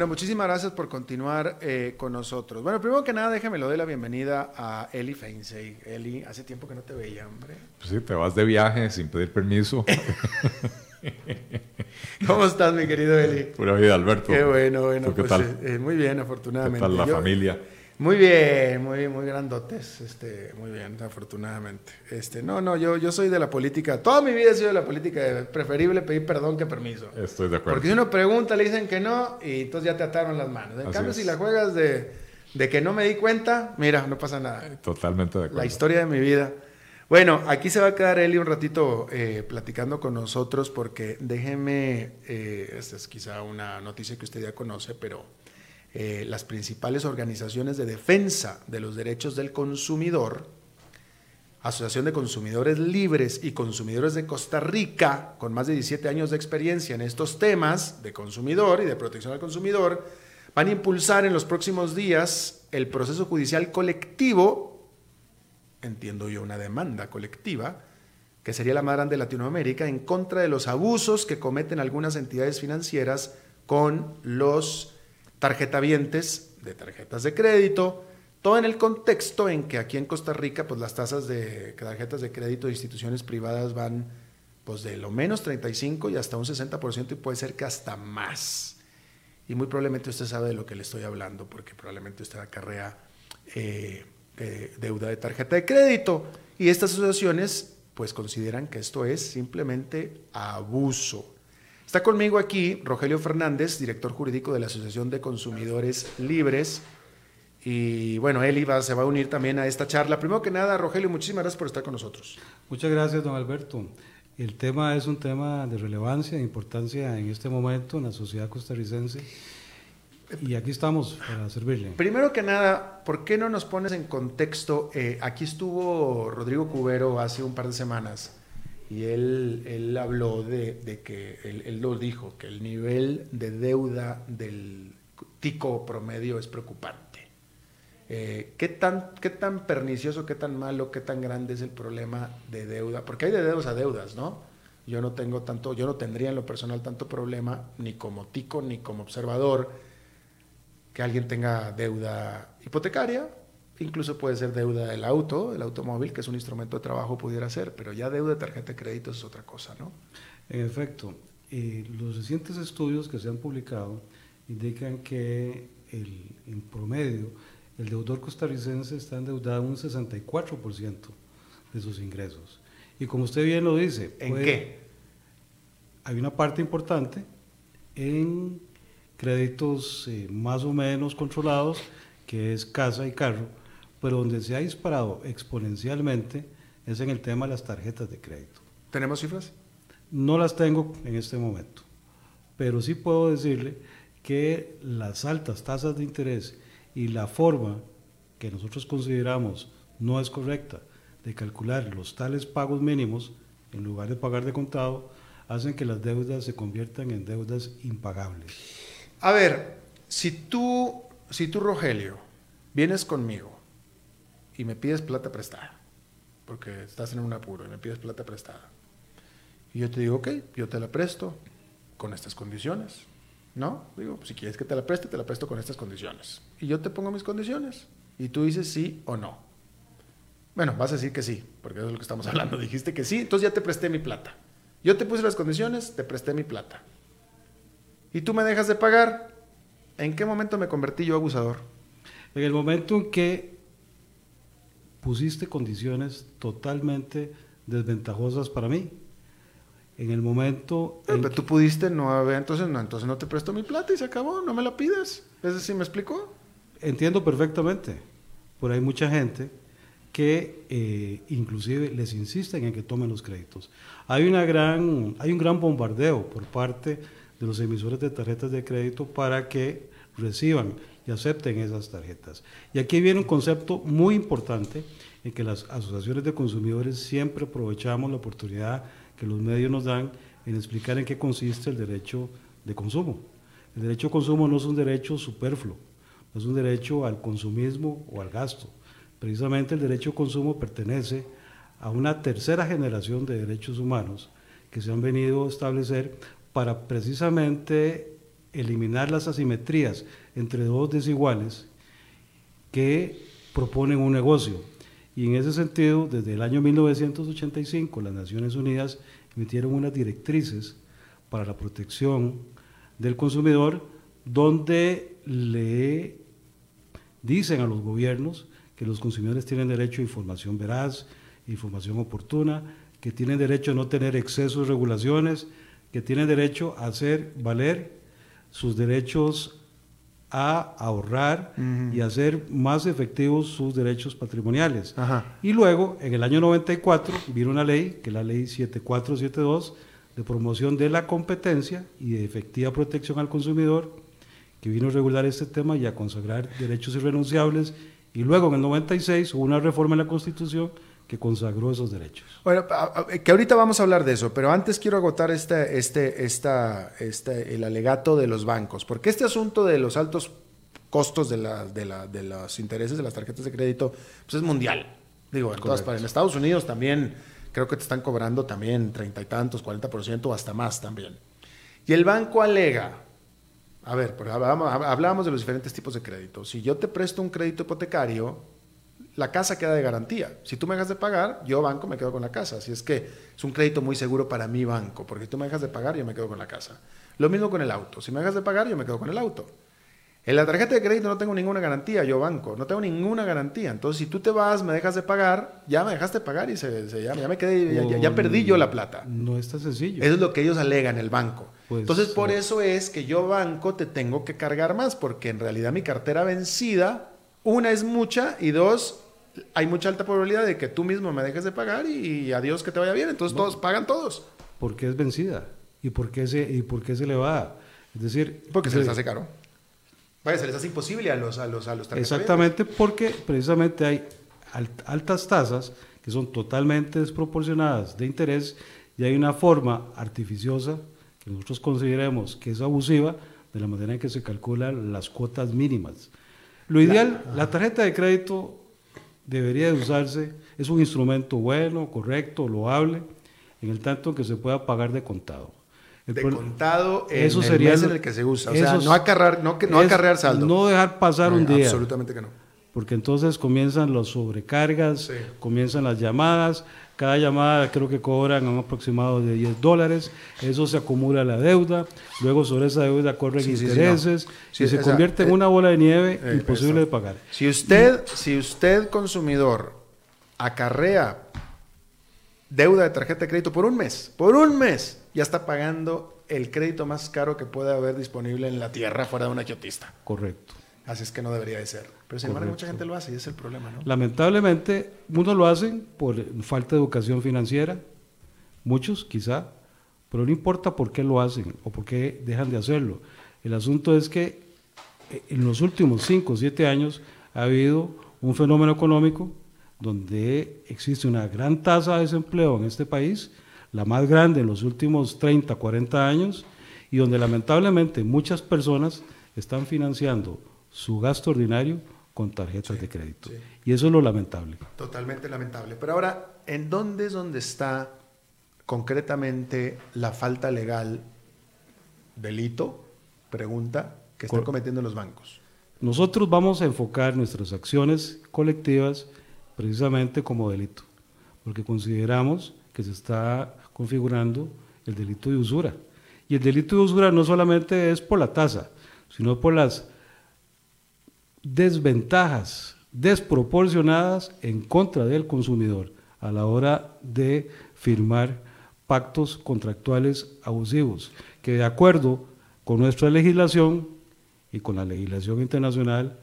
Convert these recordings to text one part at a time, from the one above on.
Bueno, muchísimas gracias por continuar eh, con nosotros. Bueno, primero que nada, déjame lo doy la bienvenida a Eli Feinsey. Eli, hace tiempo que no te veía, hombre. Pues sí, te vas de viaje sin pedir permiso. ¿Cómo estás, mi querido Eli? Pura vida, Alberto. Qué bueno, bueno. qué pues, tal? eh, eh, muy bien, afortunadamente. ¿Qué tal la Yo- familia? Muy bien, muy, muy grandotes, este, muy bien, afortunadamente. Este, no, no, yo, yo soy de la política, toda mi vida he sido de la política, de preferible pedir perdón que permiso. Estoy de acuerdo. Porque si uno pregunta, le dicen que no, y entonces ya te ataron las manos. En Así cambio, es. si la juegas de, de que no me di cuenta, mira, no pasa nada. Totalmente de acuerdo. La historia de mi vida. Bueno, aquí se va a quedar Eli un ratito eh, platicando con nosotros porque déjeme, eh, esta es quizá una noticia que usted ya conoce, pero eh, las principales organizaciones de defensa de los derechos del consumidor, Asociación de Consumidores Libres y Consumidores de Costa Rica, con más de 17 años de experiencia en estos temas de consumidor y de protección al consumidor, van a impulsar en los próximos días el proceso judicial colectivo entiendo yo, una demanda colectiva, que sería la más grande de Latinoamérica, en contra de los abusos que cometen algunas entidades financieras con los tarjetavientes de tarjetas de crédito, todo en el contexto en que aquí en Costa Rica, pues las tasas de tarjetas de crédito de instituciones privadas van pues de lo menos 35 y hasta un 60% y puede ser que hasta más. Y muy probablemente usted sabe de lo que le estoy hablando, porque probablemente usted acarrea eh, eh, deuda de tarjeta de crédito. Y estas asociaciones pues consideran que esto es simplemente abuso. Está conmigo aquí Rogelio Fernández, director jurídico de la Asociación de Consumidores Libres. Y bueno, él iba, se va a unir también a esta charla. Primero que nada, Rogelio, muchísimas gracias por estar con nosotros. Muchas gracias, don Alberto. El tema es un tema de relevancia, de importancia en este momento en la sociedad costarricense y aquí estamos para servirle. Primero que nada, ¿por qué no nos pones en contexto? Eh, aquí estuvo Rodrigo Cubero hace un par de semanas y él, él habló de, de que, él, lo dijo, que el nivel de deuda del tico promedio es preocupante. Eh, ¿qué, tan, ¿Qué tan pernicioso, qué tan malo, qué tan grande es el problema de deuda? Porque hay de deudas a deudas, ¿no? Yo no tengo tanto, yo no tendría en lo personal tanto problema, ni como tico, ni como observador, que alguien tenga deuda hipotecaria, incluso puede ser deuda del auto, el automóvil, que es un instrumento de trabajo, pudiera ser, pero ya deuda de tarjeta de crédito es otra cosa, ¿no? En efecto, eh, los recientes estudios que se han publicado indican que el, en promedio el deudor costarricense está endeudado un 64% de sus ingresos. Y como usted bien lo dice, ¿En puede- qué? hay una parte importante en créditos eh, más o menos controlados, que es casa y carro, pero donde se ha disparado exponencialmente es en el tema de las tarjetas de crédito. ¿Tenemos cifras? No las tengo en este momento, pero sí puedo decirle que las altas tasas de interés y la forma que nosotros consideramos no es correcta de calcular los tales pagos mínimos en lugar de pagar de contado hacen que las deudas se conviertan en deudas impagables. A ver, si tú, si tú, Rogelio, vienes conmigo y me pides plata prestada, porque estás en un apuro y me pides plata prestada, y yo te digo, ok, yo te la presto con estas condiciones, ¿no? Digo, si quieres que te la preste, te la presto con estas condiciones. Y yo te pongo mis condiciones, y tú dices sí o no. Bueno, vas a decir que sí, porque eso es lo que estamos hablando. Dijiste que sí, entonces ya te presté mi plata. Yo te puse las condiciones, te presté mi plata. Y tú me dejas de pagar. ¿En qué momento me convertí yo abusador? En el momento en que pusiste condiciones totalmente desventajosas para mí, en el momento Eh, en pero tú pudiste no haber, entonces no, entonces no te presto mi plata y se acabó, no me la pides. ¿Es decir, me explicó? Entiendo perfectamente, pero hay mucha gente que eh, inclusive les insisten en que tomen los créditos. Hay, una gran, hay un gran bombardeo por parte de los emisores de tarjetas de crédito para que reciban y acepten esas tarjetas. Y aquí viene un concepto muy importante en que las asociaciones de consumidores siempre aprovechamos la oportunidad que los medios nos dan en explicar en qué consiste el derecho de consumo. El derecho de consumo no es un derecho superfluo, no es un derecho al consumismo o al gasto. Precisamente el derecho de consumo pertenece a una tercera generación de derechos humanos que se han venido a establecer para precisamente eliminar las asimetrías entre dos desiguales que proponen un negocio. Y en ese sentido, desde el año 1985, las Naciones Unidas emitieron unas directrices para la protección del consumidor, donde le dicen a los gobiernos que los consumidores tienen derecho a información veraz, información oportuna, que tienen derecho a no tener excesos de regulaciones, que tienen derecho a hacer valer sus derechos a ahorrar y hacer más efectivos sus derechos patrimoniales. Ajá. Y luego, en el año 94, vino una ley, que es la ley 7472, de promoción de la competencia y de efectiva protección al consumidor, que vino a regular este tema y a consagrar derechos irrenunciables. Y luego, en el 96, hubo una reforma en la Constitución que consagró esos derechos. Bueno, que ahorita vamos a hablar de eso, pero antes quiero agotar este, este, esta, este, el alegato de los bancos, porque este asunto de los altos costos de, la, de, la- de los intereses de las tarjetas de crédito pues es mundial. Digo, en todas. En Estados Unidos también creo que te están cobrando también treinta y tantos, 40% o hasta más también. Y el banco alega, a ver, hablábamos de los diferentes tipos de crédito. Si yo te presto un crédito hipotecario, la casa queda de garantía. Si tú me dejas de pagar, yo banco me quedo con la casa. Así es que es un crédito muy seguro para mi banco, porque si tú me dejas de pagar, yo me quedo con la casa. Lo mismo con el auto. Si me dejas de pagar, yo me quedo con el auto. En la tarjeta de crédito no tengo ninguna garantía, yo banco, no tengo ninguna garantía. Entonces, si tú te vas, me dejas de pagar, ya me dejaste de pagar y se, se- ya, ya me quedé, ya, ya- ya perdí yo la plata. No es tan sencillo. Eso es lo que ellos alegan el banco. Pues, Entonces, por eso es que yo banco te tengo que cargar más, porque en realidad mi cartera vencida, una es mucha y dos, hay mucha alta probabilidad de que tú mismo me dejes de pagar y, adiós que te vaya bien. Entonces todos pagan todos, ¿Por qué es vencida? ¿Y por qué se, y por qué se le va? Es decir, porque se se- les hace caro. Vaya, se les hace imposible a los a los a los. Exactamente, porque precisamente hay al- altas tasas que son totalmente desproporcionadas de interés y hay una forma artificiosa que nosotros consideremos que es abusiva de la manera en que se calculan las cuotas mínimas. Lo ideal, la tarjeta de crédito debería de usarse, es un instrumento bueno, correcto, loable, en el tanto que se pueda pagar de contado. El de contado en eso el sería mes en el que se usa. O sea, esos- no acarrear, no, no acarrear saldo. No dejar pasar un día Absolutamente que no. porque entonces comienzan los sobrecargas, Sí. comienzan las llamadas, cada llamada creo que cobran un aproximado de 10 dólares, eso se acumula la deuda, luego sobre esa deuda corren Sí, intereses. Sí, y se convierte en eh, una bola de nieve eh, imposible eso. de pagar. Si usted, si usted consumidor acarrea deuda de tarjeta de crédito por un mes, por un mes, ya está pagando el crédito más caro que puede haber disponible en la tierra fuera de un agiotista. Correcto. Así es que no debería de ser. Pero sin embargo, mucha gente lo hace y ese es el problema, ¿no? Lamentablemente, muchos lo hacen por falta de educación financiera, muchos quizá, pero no importa por qué lo hacen o por qué dejan de hacerlo. El asunto es que eh, en los últimos 5 o 7 años ha habido un fenómeno económico donde existe una gran tasa de desempleo en este país, la más grande en los últimos 30, 40 años, y donde lamentablemente muchas personas están financiando su gasto ordinario con tarjetas de crédito. sí. Y eso es lo lamentable. Totalmente lamentable. Pero ahora, ¿en dónde es donde está concretamente la falta legal, delito, pregunta, que están cometiendo los bancos? Nosotros vamos a enfocar nuestras acciones colectivas precisamente como delito, porque consideramos que se está configurando el delito de usura. Y el delito de usura no solamente es por la tasa, sino por las desventajas desproporcionadas en contra del consumidor a la hora de firmar pactos contractuales abusivos, que de acuerdo con nuestra legislación y con la legislación internacional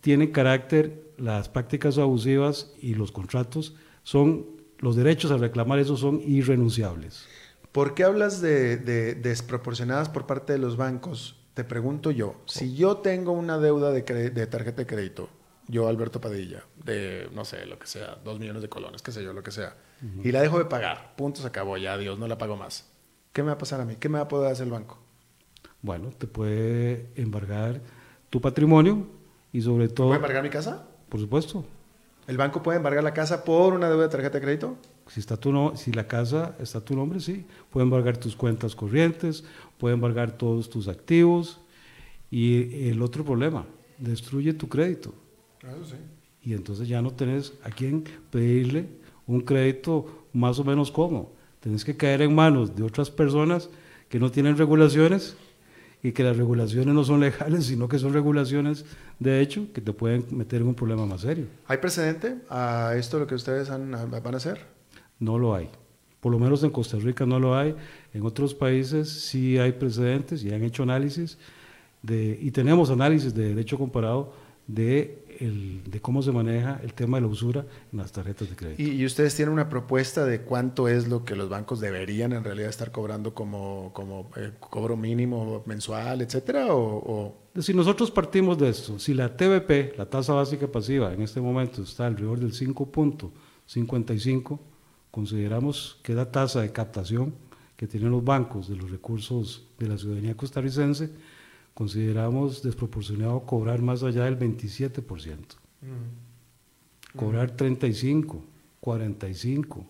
tienen carácter, las prácticas abusivas y los contratos son, los derechos a reclamar eso son irrenunciables. ¿Por qué hablas de, de desproporcionadas por parte de los bancos? Te pregunto yo, si yo tengo una deuda de, tarjeta de crédito, yo Alberto Padilla, de no sé, lo que sea, dos millones de colones, qué sé yo, lo que sea, y la dejo de pagar, punto, se acabó, ya, Dios, no la pago más. ¿Qué me va a pasar a mí? ¿Qué me va a poder hacer el banco? Bueno, te puede embargar tu patrimonio y sobre todo, ¿Puede embargar mi casa? por supuesto, ¿El banco puede embargar la casa por una deuda de tarjeta de crédito? Si, está tu no, si la casa está a tu nombre, sí. Pueden embargar tus cuentas corrientes, pueden embargar todos tus activos. Y el otro problema, destruye tu crédito. Eso sí. Y entonces ya no tenés a quién pedirle un crédito más o menos cómodo. Tenés que caer en manos de otras personas que no tienen regulaciones y que las regulaciones no son legales, sino que son regulaciones de hecho que te pueden meter en un problema más serio. ¿Hay precedente a esto lo que ustedes han- van a hacer? No lo hay. Por lo menos en Costa Rica no lo hay. En otros países sí hay precedentes y han hecho análisis de, y tenemos análisis de derecho comparado de, el- de cómo se maneja el tema de la usura en las tarjetas de crédito. ¿Y, y ustedes tienen una propuesta de cuánto es lo que los bancos deberían en realidad estar cobrando como, como eh, cobro mínimo mensual, etcétera? O, o- Si nosotros partimos de esto, si la TBP, la tasa básica pasiva, en este momento está alrededor del 5.55, consideramos que la tasa de captación que tienen los bancos de los recursos de la ciudadanía costarricense, consideramos desproporcionado cobrar más allá del 27%. Cobrar 35, 45,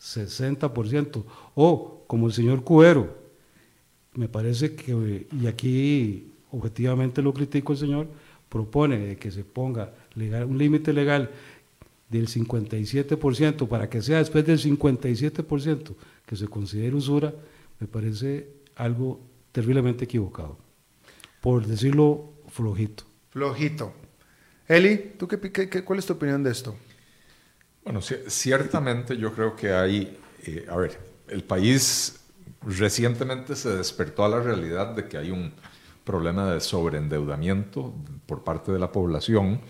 60%. O, como el señor Cubero, me parece que, y aquí objetivamente lo critico el señor, propone que se ponga legal- un límite legal del 57% para que sea después del 57% que se considere usura, me parece algo terriblemente equivocado, por decirlo flojito. flojito. Eli, ¿tú qué, qué- qué- cuál es tu opinión de esto? Bueno, ci- ciertamente yo creo que hay, eh, a ver, el país recientemente se despertó a la realidad de que hay un problema de sobreendeudamiento por parte de la población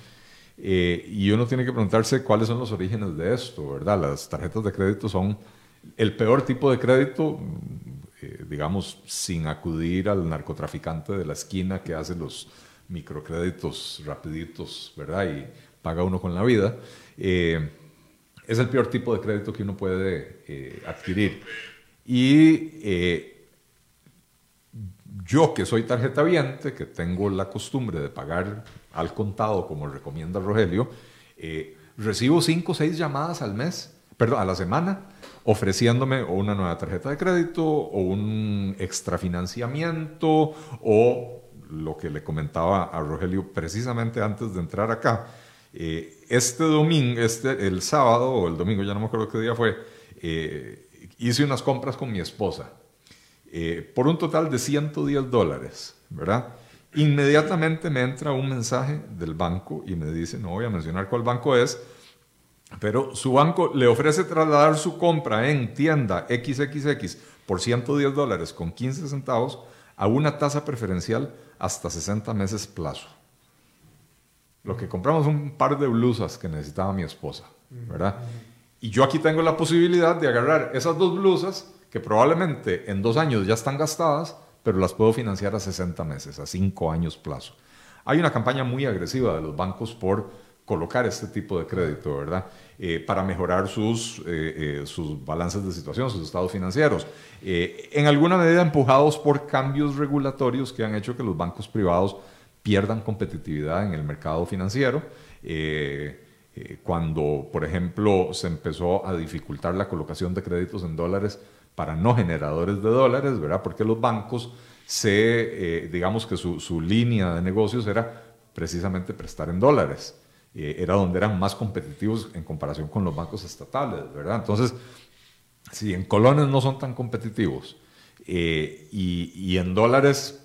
eh, y uno tiene que preguntarse cuáles son los orígenes de esto, ¿verdad? Las tarjetas de crédito son el peor tipo de crédito, eh, digamos, sin acudir al narcotraficante de la esquina que hace los microcréditos rapiditos, ¿verdad? Y paga uno con la vida. Eh, es el peor tipo de crédito que uno puede eh, adquirir. Y eh, yo que soy tarjeta viente, que tengo la costumbre de pagar al contado, como recomienda Rogelio, eh, recibo cinco o seis llamadas al mes, perdón, a la semana, ofreciéndome o una nueva tarjeta de crédito o un extrafinanciamiento o lo que le comentaba a Rogelio precisamente antes de entrar acá. Eh, este domingo, este, el sábado o el domingo, ya no me acuerdo qué día fue, eh, hice unas compras con mi esposa por un total de 110 dólares, ¿verdad? Inmediatamente me entra un mensaje del banco y me dice, no voy a mencionar cuál banco es, pero su banco le ofrece trasladar su compra en tienda XXX por 110 dólares con 15 centavos a una tasa preferencial hasta 60 meses plazo. Lo que compramos un par de blusas que necesitaba mi esposa, ¿verdad? Y yo aquí tengo la posibilidad de agarrar esas dos blusas que probablemente en dos años ya están gastadas, pero las puedo financiar a 60 meses, a 5 años plazo. Hay una campaña muy agresiva de los bancos por colocar este tipo de crédito, ¿verdad? Eh, para mejorar sus, eh, eh, sus balances de situación, sus estados financieros. En alguna medida empujados por cambios regulatorios que han hecho que los bancos privados pierdan competitividad en el mercado financiero. Cuando, por ejemplo, se empezó a dificultar la colocación de créditos en dólares para no generadores de dólares, ¿verdad? Porque los bancos se, eh, digamos que su, línea de negocios era precisamente prestar en dólares. Eh, era donde eran más competitivos en comparación con los bancos estatales, ¿verdad? Entonces, si en colones no son tan competitivos eh, y en dólares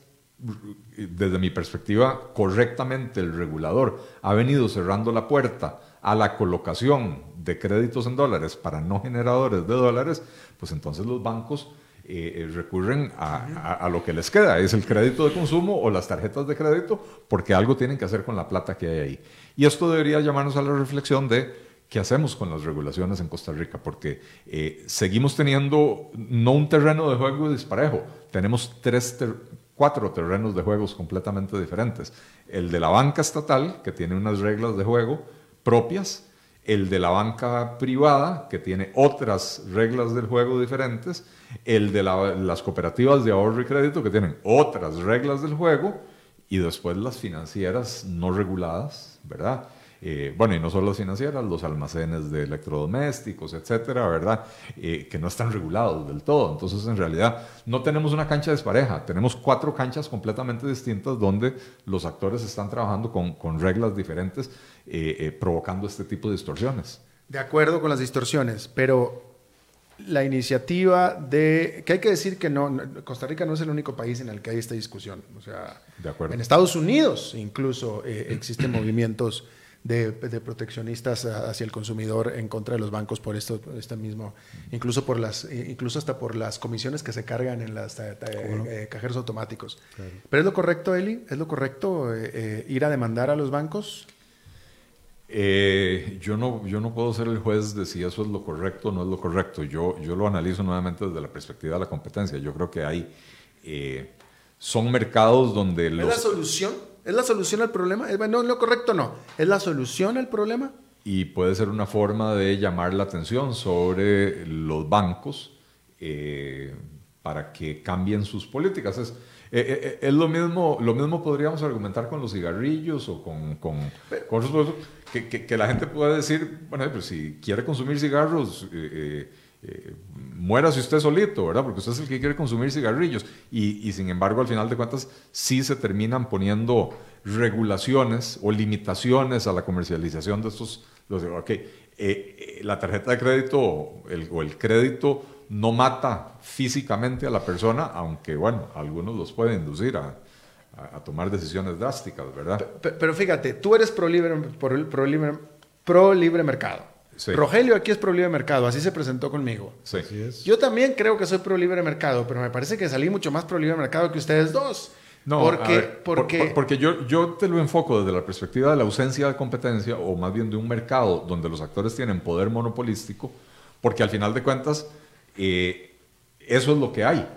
desde mi perspectiva, correctamente el regulador ha venido cerrando la puerta a la colocación de créditos en dólares para no generadores de dólares, pues entonces los bancos eh, recurren a, a, a, lo que les queda, es el crédito de consumo o las tarjetas de crédito, porque algo tienen que hacer con la plata que hay ahí. Y esto debería llamarnos a la reflexión de qué hacemos con las regulaciones en Costa Rica, porque eh, seguimos teniendo no un terreno de juego disparejo, tenemos tres ter cuatro terrenos de juegos completamente diferentes. El de la banca estatal, que tiene unas reglas de juego propias, el de la banca privada, que tiene otras reglas del juego diferentes, el de la, las cooperativas de ahorro y crédito, que tienen otras reglas del juego, y después las financieras no reguladas, ¿verdad? Eh, bueno, y no solo las financieras, los almacenes de electrodomésticos, etcétera, ¿verdad? Eh, que no están regulados del todo. Entonces, en realidad, no tenemos una cancha despareja, tenemos cuatro canchas completamente distintas donde los actores están trabajando con, con reglas diferentes, eh, provocando este tipo de distorsiones. De acuerdo con las distorsiones, pero la iniciativa de, que hay que decir que no, Costa Rica no es el único país en el que hay esta discusión. O sea, en Estados Unidos incluso existen movimientos de, proteccionistas hacia el consumidor en contra de los bancos por esto, este mismo, incluso por las, incluso hasta por las comisiones que se cargan en los eh, eh, cajeros automáticos. Pero es lo correcto, Eli, es lo correcto eh, ir a demandar a los bancos. yo, no, yo no puedo ser el juez de si eso es lo correcto o no es lo correcto. Yo, yo lo analizo nuevamente desde la perspectiva de la competencia. Yo creo que hay, son mercados donde... ¿Es la solución? ¿Es la solución al problema? No, lo correcto no. ¿Es la solución al problema? Y puede ser una forma de llamar la atención sobre los bancos eh, para que cambien sus políticas. Es, eh, eh, es lo mismo, lo mismo podríamos argumentar con los cigarrillos o con, con, que, que, que, la gente puede decir, bueno, pues si quiere consumir cigarros, eh, muera si usted solito, ¿verdad? Porque usted es el que quiere consumir cigarrillos. Y, sin embargo, al final de cuentas, sí se terminan poniendo regulaciones o limitaciones a la comercialización de estos. Los, okay, eh, eh, la tarjeta de crédito o el crédito no mata físicamente a la persona, aunque, bueno, algunos los pueden inducir a, tomar decisiones drásticas, ¿verdad? Pero, fíjate, tú eres pro libre, pro libre, pro libre mercado. Rogelio aquí es pro libre mercado, así se presentó conmigo. Yo también creo que soy pro libre mercado, pero me parece que salí mucho más pro libre mercado que ustedes dos. No, porque, porque, porque yo, yo te lo enfoco desde la perspectiva de la ausencia de competencia o más bien de un mercado donde los actores tienen poder monopolístico, porque al final de cuentas eh, eso es lo que hay.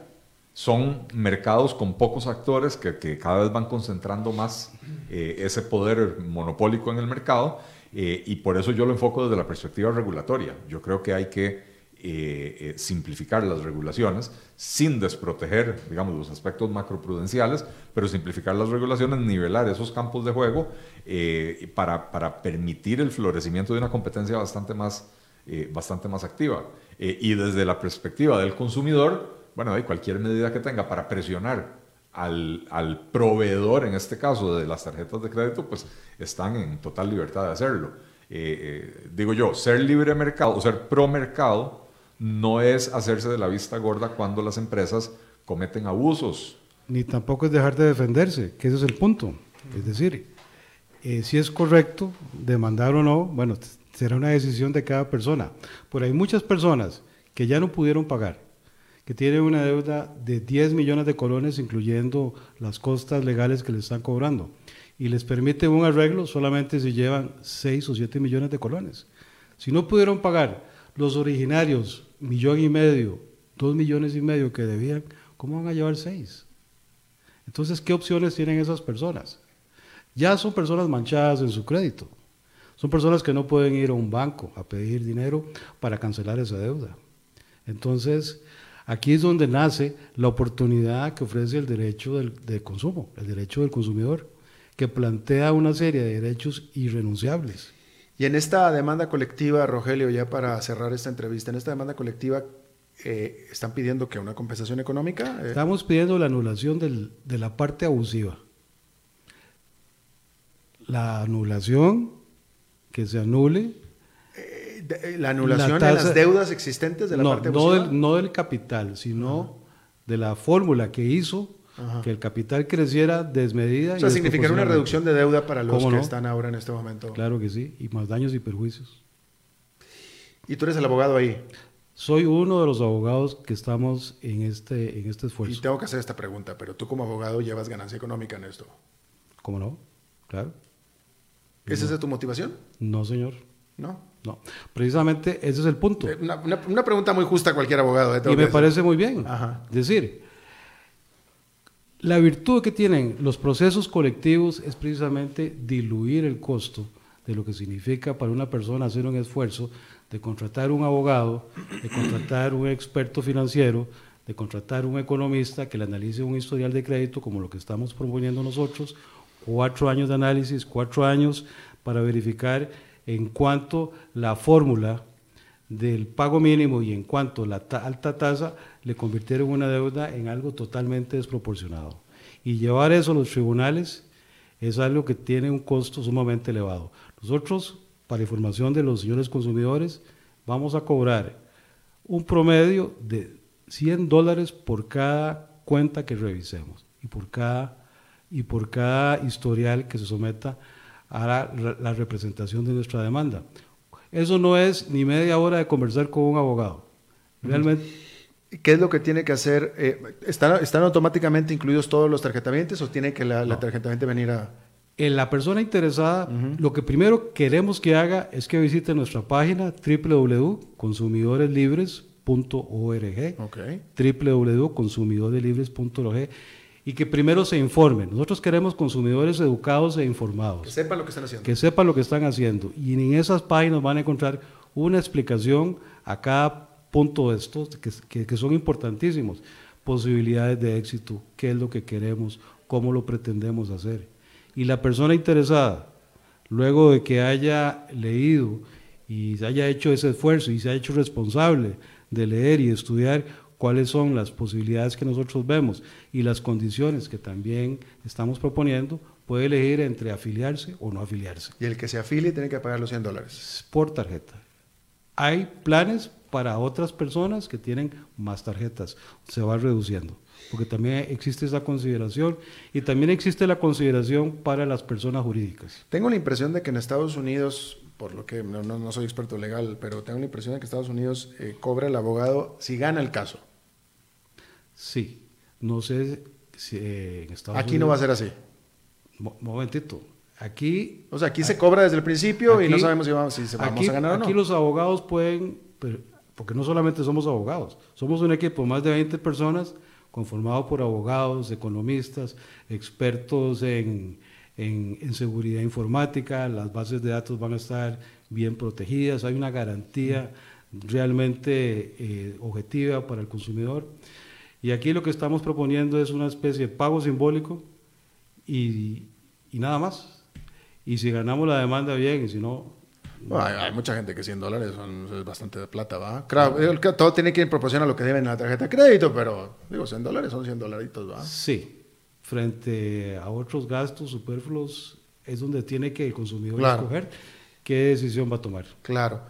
Son mercados con pocos actores que, que cada vez van concentrando más eh, ese poder monopólico en el mercado eh, y por eso yo lo enfoco desde la perspectiva regulatoria. Yo creo que hay que eh, eh, simplificar las regulaciones sin desproteger, digamos, los aspectos macroprudenciales, pero simplificar las regulaciones, nivelar esos campos de juego para, para, permitir el florecimiento de una competencia bastante más, bastante más activa. y desde la perspectiva del consumidor, bueno, hay cualquier medida que tenga para presionar al, al, proveedor, en este caso de las tarjetas de crédito, pues están en total libertad de hacerlo. Eh, eh, digo yo, ser libre mercado o ser pro mercado no es hacerse de la vista gorda cuando las empresas cometen abusos. Ni tampoco es dejar de defenderse, que ese es el punto. Es decir, eh, si es correcto demandar o no, bueno, será una decisión de cada persona. Pero hay muchas personas que ya no pudieron pagar que tiene una deuda de 10 millones de colones, incluyendo las costas legales que le están cobrando. Y les permite un arreglo solamente si llevan 6 o 7 millones de colones. Si no pudieron pagar los originarios, millón y medio, 2 millones y medio que debían, ¿cómo van a llevar 6? Entonces, ¿qué opciones tienen esas personas? Ya son personas manchadas en su crédito. Son personas que no pueden ir a un banco a pedir dinero para cancelar esa deuda. Entonces, Aquí es donde nace la oportunidad que ofrece el derecho del, de consumo, el derecho del consumidor, que plantea una serie de derechos irrenunciables. Y en esta demanda colectiva, Rogelio, ya para cerrar esta entrevista, en esta demanda colectiva, eh, ¿están pidiendo que una compensación económica? Eh, Estamos pidiendo la anulación de la parte abusiva. La anulación, que se anule eh, la anulación de las deudas existentes de la parte no del, no del capital, sino de la fórmula que hizo que el capital creciera desmedida. O sea, significar una reducción de deuda para los que están ahora en este momento. Claro que sí, y más daños y perjuicios. ¿Y tú eres el abogado ahí? Soy uno de los abogados que estamos en este, en este esfuerzo. Y tengo que hacer esta pregunta, pero tú como abogado llevas ganancia económica en esto. ¿Cómo no? Claro. ¿Esa es tu motivación? No, señor. ¿No? No, precisamente ese es el punto. Eh, una, pregunta muy justa a cualquier abogado. Eh, y me parece muy bien. Es decir, la virtud que tienen los procesos colectivos es precisamente diluir el costo de lo que significa para una persona hacer un esfuerzo de contratar un abogado, de contratar un experto financiero, de contratar un economista que le analice un historial de crédito como lo que estamos proponiendo nosotros, cuatro años de análisis, cuatro años para verificar en cuanto la fórmula del pago mínimo y en cuanto la alta tasa le convirtieron una deuda en algo totalmente desproporcionado. Y llevar eso a los tribunales es algo que tiene un costo sumamente elevado. Nosotros, para información de los señores consumidores, vamos a cobrar un promedio de 100 dólares por cada cuenta que revisemos y por cada, y por cada historial que se someta a la, la representación de nuestra demanda. Eso no es ni media hora de conversar con un abogado. Realmente. ¿Qué es lo que tiene que hacer? Eh, ¿están, ¿Están automáticamente incluidos todos los tarjetamientes o tiene que la, tarjetamiento venir a...? En la persona interesada, lo que primero queremos que haga es que visite nuestra página www.consumidoreslibres.org okay. www.consumidoreslibres.org y que primero se informen. Nosotros queremos consumidores educados e informados. Que sepan lo que están haciendo. Que sepan lo que están haciendo. Y en esas páginas van a encontrar una explicación a cada punto de estos que, que, son importantísimos. Posibilidades de éxito, qué es lo que queremos, cómo lo pretendemos hacer. Y la persona interesada, luego de que haya leído y se haya hecho ese esfuerzo y se haya hecho responsable de leer y estudiar cuáles son las posibilidades que nosotros vemos y las condiciones que también estamos proponiendo, puede elegir entre afiliarse o no afiliarse. Y el que se afilie tiene que pagar los 100 dólares. Por tarjeta. Hay planes para otras personas que tienen más tarjetas, se va reduciendo, porque también existe esa consideración y también existe la consideración para las personas jurídicas. Tengo la impresión de que en Estados Unidos por lo que no, no, soy experto legal, pero tengo la impresión de que Estados Unidos eh, cobra el abogado si gana el caso. Sí, no sé si eh, en Estados Aquí no va a ser así. momentito. Aquí. O sea, aquí se cobra desde el principio y no sabemos si vamos, si vamos a ganar o no. Aquí los abogados pueden, porque no solamente somos abogados, somos un equipo de más de 20 personas conformado por abogados, economistas, expertos en, en, seguridad informática, las bases de datos van a estar bien protegidas, hay una garantía realmente eh, objetiva para el consumidor. Y aquí lo que estamos proponiendo es una especie de pago simbólico y, nada más. Y si ganamos la demanda, bien, y si no... hay, mucha gente que 100 dólares son, es bastante de plata, ¿va? Claro, todo tiene que ir en proporción a lo que deben en la tarjeta de crédito, pero digo, 100 dólares son 100 dolaritos, ¿va? Sí, frente a otros gastos superfluos es donde tiene que el consumidor escoger qué decisión va a tomar. Claro.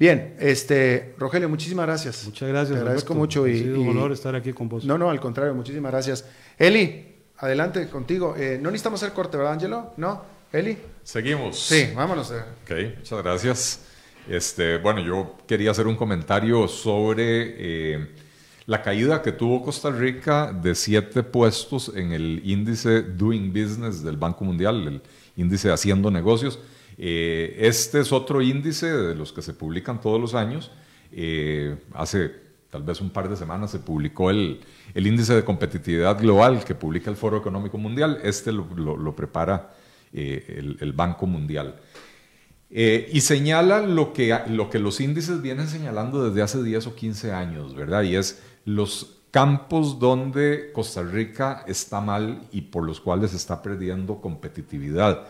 Bien, este, Rogelio, muchísimas gracias. Muchas gracias. Te agradezco mucho. y, un honor estar aquí con vos. No, no, al contrario, muchísimas gracias. Eli, adelante contigo. Eh, no necesitamos hacer corte, ¿verdad, Angelo? ¿No? Eli. Seguimos. Sí, vámonos. Ok, muchas gracias. Este, bueno, yo quería hacer un comentario sobre eh, la caída que tuvo Costa Rica de siete puestos en el índice Doing Business del Banco Mundial, el índice Haciendo Negocios. Eh, este es otro índice de los que se publican todos los años. Eh, hace tal vez un par de semanas se publicó el, índice de competitividad global que publica el Foro Económico Mundial. Este lo, prepara eh, el, Banco Mundial. y señala lo que, lo que los índices vienen señalando desde hace 10 o 15 años, ¿verdad? Y es los campos donde Costa Rica está mal y por los cuales está perdiendo competitividad.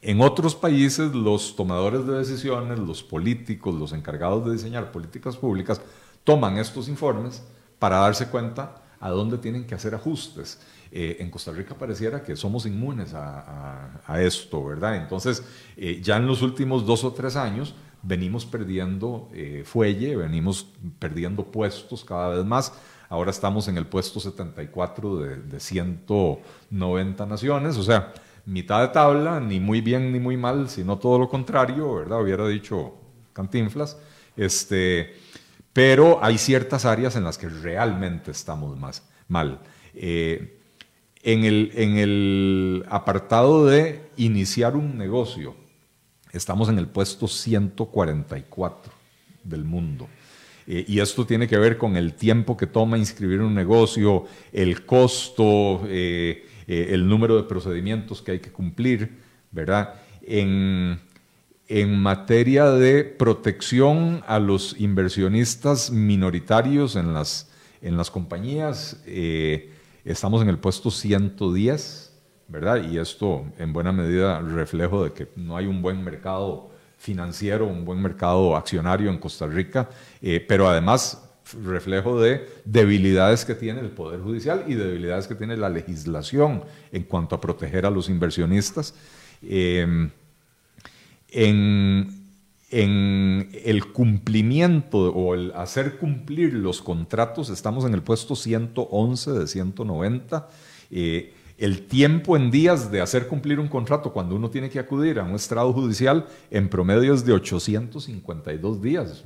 En otros países, los tomadores de decisiones, los políticos, los encargados de diseñar políticas públicas, toman estos informes para darse cuenta a dónde tienen que hacer ajustes. Eh, en Costa Rica pareciera que somos inmunes a, esto, ¿verdad? Entonces, eh, ya en los últimos dos o tres años venimos perdiendo eh, fuelle, venimos perdiendo puestos cada vez más. Ahora estamos en el puesto 74 de, de 190 naciones, o sea, mitad de tabla, ni muy bien ni muy mal, sino todo lo contrario, ¿verdad? Hubiera dicho Cantinflas. Este, pero hay ciertas áreas en las que realmente estamos más mal. Eh, en, el, en el apartado de iniciar un negocio, estamos en el puesto 144 del mundo. Eh, y esto tiene que ver con el tiempo que toma inscribir un negocio, el costo, eh, eh, el número de procedimientos que hay que cumplir, ¿verdad? En, materia de protección a los inversionistas minoritarios en las, en las compañías, eh, estamos en el puesto 110 ¿verdad? Y esto en buena medida reflejo de que no hay un buen mercado financiero, un buen mercado accionario en Costa Rica, eh, pero además reflejo de debilidades que tiene el Poder Judicial y debilidades que tiene la legislación en cuanto a proteger a los inversionistas. Em, en, el cumplimiento o el hacer cumplir los contratos, estamos en el puesto 111 de 190. Eh, el tiempo en días de hacer cumplir un contrato cuando uno tiene que acudir a un estrado judicial en promedio es de 852 días,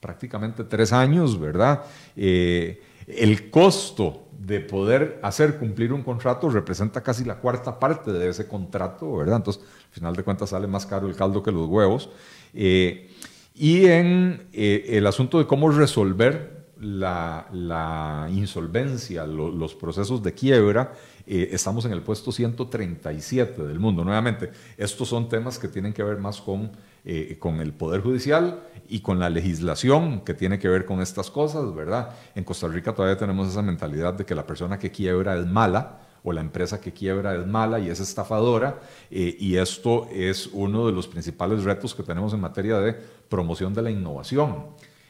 prácticamente tres años, ¿verdad? Eh, el costo de poder hacer cumplir un contrato representa casi la cuarta parte de ese contrato, ¿verdad? Entonces, al final de cuentas sale más caro el caldo que los huevos. Eh, y en eh, el asunto de cómo resolver la, insolvencia, los procesos de quiebra, estamos en el puesto 137 del mundo. Nuevamente, estos son temas que tienen que ver más con, con el Poder Judicial y con la legislación que tiene que ver con estas cosas, ¿verdad? En Costa Rica todavía tenemos esa mentalidad de que la persona que quiebra es mala o la empresa que quiebra es mala y es estafadora, eh, y esto es uno de los principales retos que tenemos en materia de promoción de la innovación.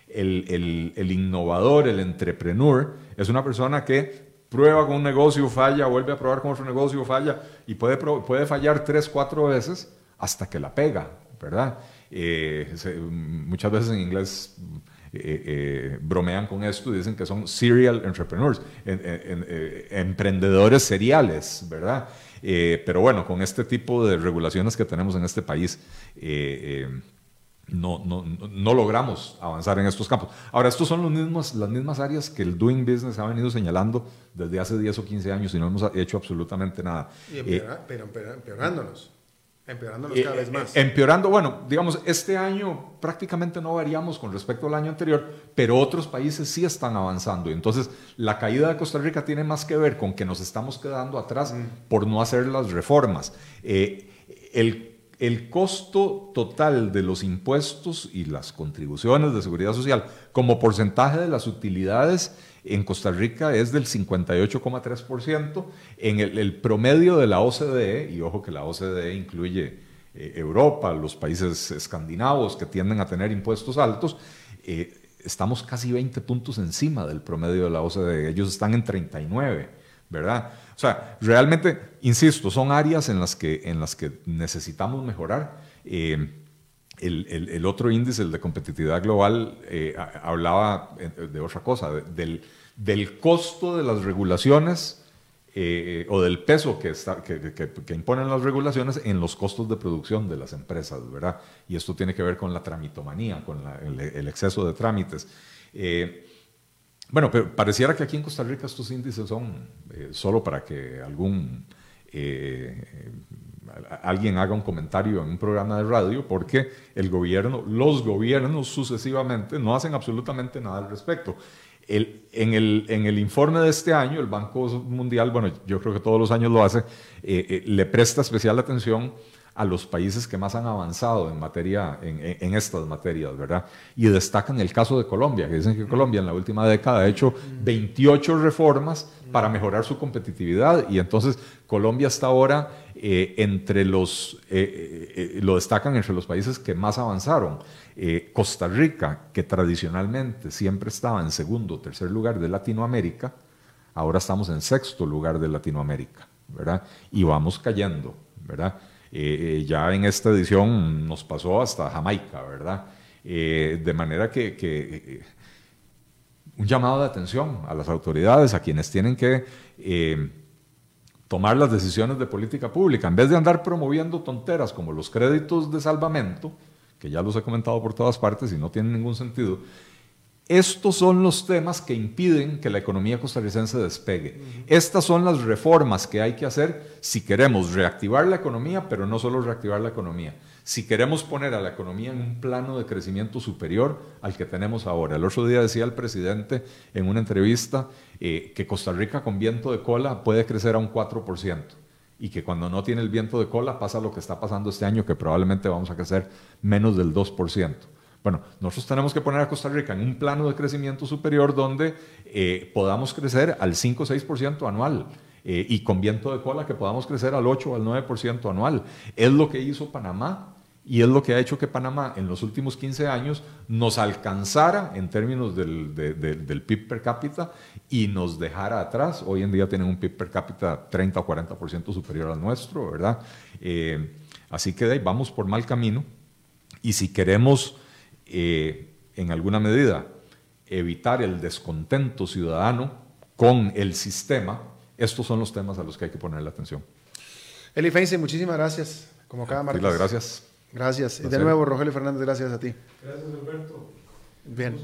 El, el, el innovador, el entrepreneur, es una persona que prueba con un negocio, falla, vuelve a probar con otro negocio, falla, y puede, puede fallar tres, cuatro veces hasta que la pega, ¿verdad? Eh, muchas veces en inglés eh, eh, bromean con esto y dicen que son serial entrepreneurs, emprendedores seriales, ¿verdad? pero bueno, con este tipo de regulaciones que tenemos en este país, no, no, no, logramos avanzar en estos campos. Ahora, estos son los mismos, las mismas áreas que el Doing Business ha venido señalando desde hace 10 o 15 años y no hemos hecho absolutamente nada. Y pero empeorándonos. Empeorándonos eh, cada vez más. Eh, empeorando, bueno, digamos, este año prácticamente no variamos con respecto al año anterior, pero otros países sí están avanzando. Entonces, la caída de Costa Rica tiene más que ver con que nos estamos quedando atrás mm. por no hacer las reformas. el el costo total de los impuestos y las contribuciones de seguridad social como porcentaje de las utilidades en Costa Rica es del 58,3%. En el, promedio de la OCDE, y ojo que la OCDE incluye eh, Europa, los países escandinavos que tienden a tener impuestos altos, eh, estamos casi 20 puntos encima del promedio de la OCDE. Ellos están en 39, ¿verdad? O sea, realmente, insisto, son áreas en las que, en las que necesitamos mejorar. Eh, el, otro índice, el de competitividad global, hablaba de otra cosa, del, del, costo de las regulaciones o del peso que, está, que, imponen las regulaciones en los costos de producción de las empresas, ¿verdad? Y esto tiene que ver con la tramitomanía, con el, exceso de trámites. Bueno, pero pareciera que aquí en Costa Rica estos índices son eh, solo para que algún eh, alguien haga un comentario en un programa de radio, porque el gobierno, los gobiernos sucesivamente no hacen absolutamente nada al respecto. En, el, en, el, informe de este año, el Banco Mundial, bueno, yo creo que todos los años lo hace, eh, le presta especial atención a los países que más han avanzado en, materia, en, estas materias, ¿verdad? Y destacan el caso de Colombia, que dicen que Colombia en la última década ha hecho 28 reformas para mejorar su competitividad y entonces Colombia está ahora eh, entre los, eh, eh, lo destacan entre los países que más avanzaron. Costa Rica, que tradicionalmente siempre estaba en segundo o tercer lugar de Latinoamérica, ahora estamos en sexto lugar de Latinoamérica, ¿verdad? Y vamos cayendo, ¿verdad? Ya en esta edición nos pasó hasta Jamaica, ¿verdad? De manera que, un llamado de atención a las autoridades, a quienes tienen que tomar las decisiones de política pública, en vez de andar promoviendo tonteras como los créditos de salvamento, que ya los he comentado por todas partes y no tienen ningún sentido, estos son los temas que impiden que la economía costarricense despegue. Estas son las reformas que hay que hacer si queremos reactivar la economía, pero no solo reactivar la economía. Si queremos poner a la economía en un plano de crecimiento superior al que tenemos ahora. El otro día decía el presidente en una entrevista eh, que Costa Rica con viento de cola puede crecer a un 4% y que cuando no tiene el viento de cola pasa lo que está pasando este año, que probablemente vamos a crecer menos del 2%. Bueno, nosotros tenemos que poner a Costa Rica en un plano de crecimiento superior donde eh, podamos crecer al 5 o 6% anual. eh, y con viento de cola que podamos crecer al 8 o al 9% anual. Es lo que hizo Panamá y es lo que ha hecho que Panamá en los últimos 15 años nos alcanzara en términos del, del PIB per cápita y nos dejara atrás. Hoy en día tienen un PIB per cápita 30 o 40% superior al nuestro, ¿verdad? Eh, así que ahí vamos por mal camino y si queremos eh, en alguna medida evitar el descontento ciudadano con el sistema, estos son los temas a los que hay que poner la atención. Eli Feinse, muchísimas gracias, como cada martes. Las gracias. Gracias. Y de nuevo, Rogelio Fernández, gracias a ti. Gracias, Alberto. Bien.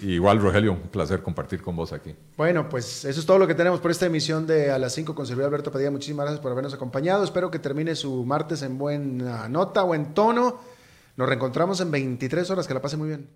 igual, Rogelio, un placer compartir con vos aquí. Bueno, pues eso es todo lo que tenemos por esta emisión de A las 5 con servidor Alberto Padilla. Muchísimas gracias por habernos acompañado. Espero que termine su martes en buena nota, buen tono. Nos reencontramos en 23 horas. Que la pase muy bien.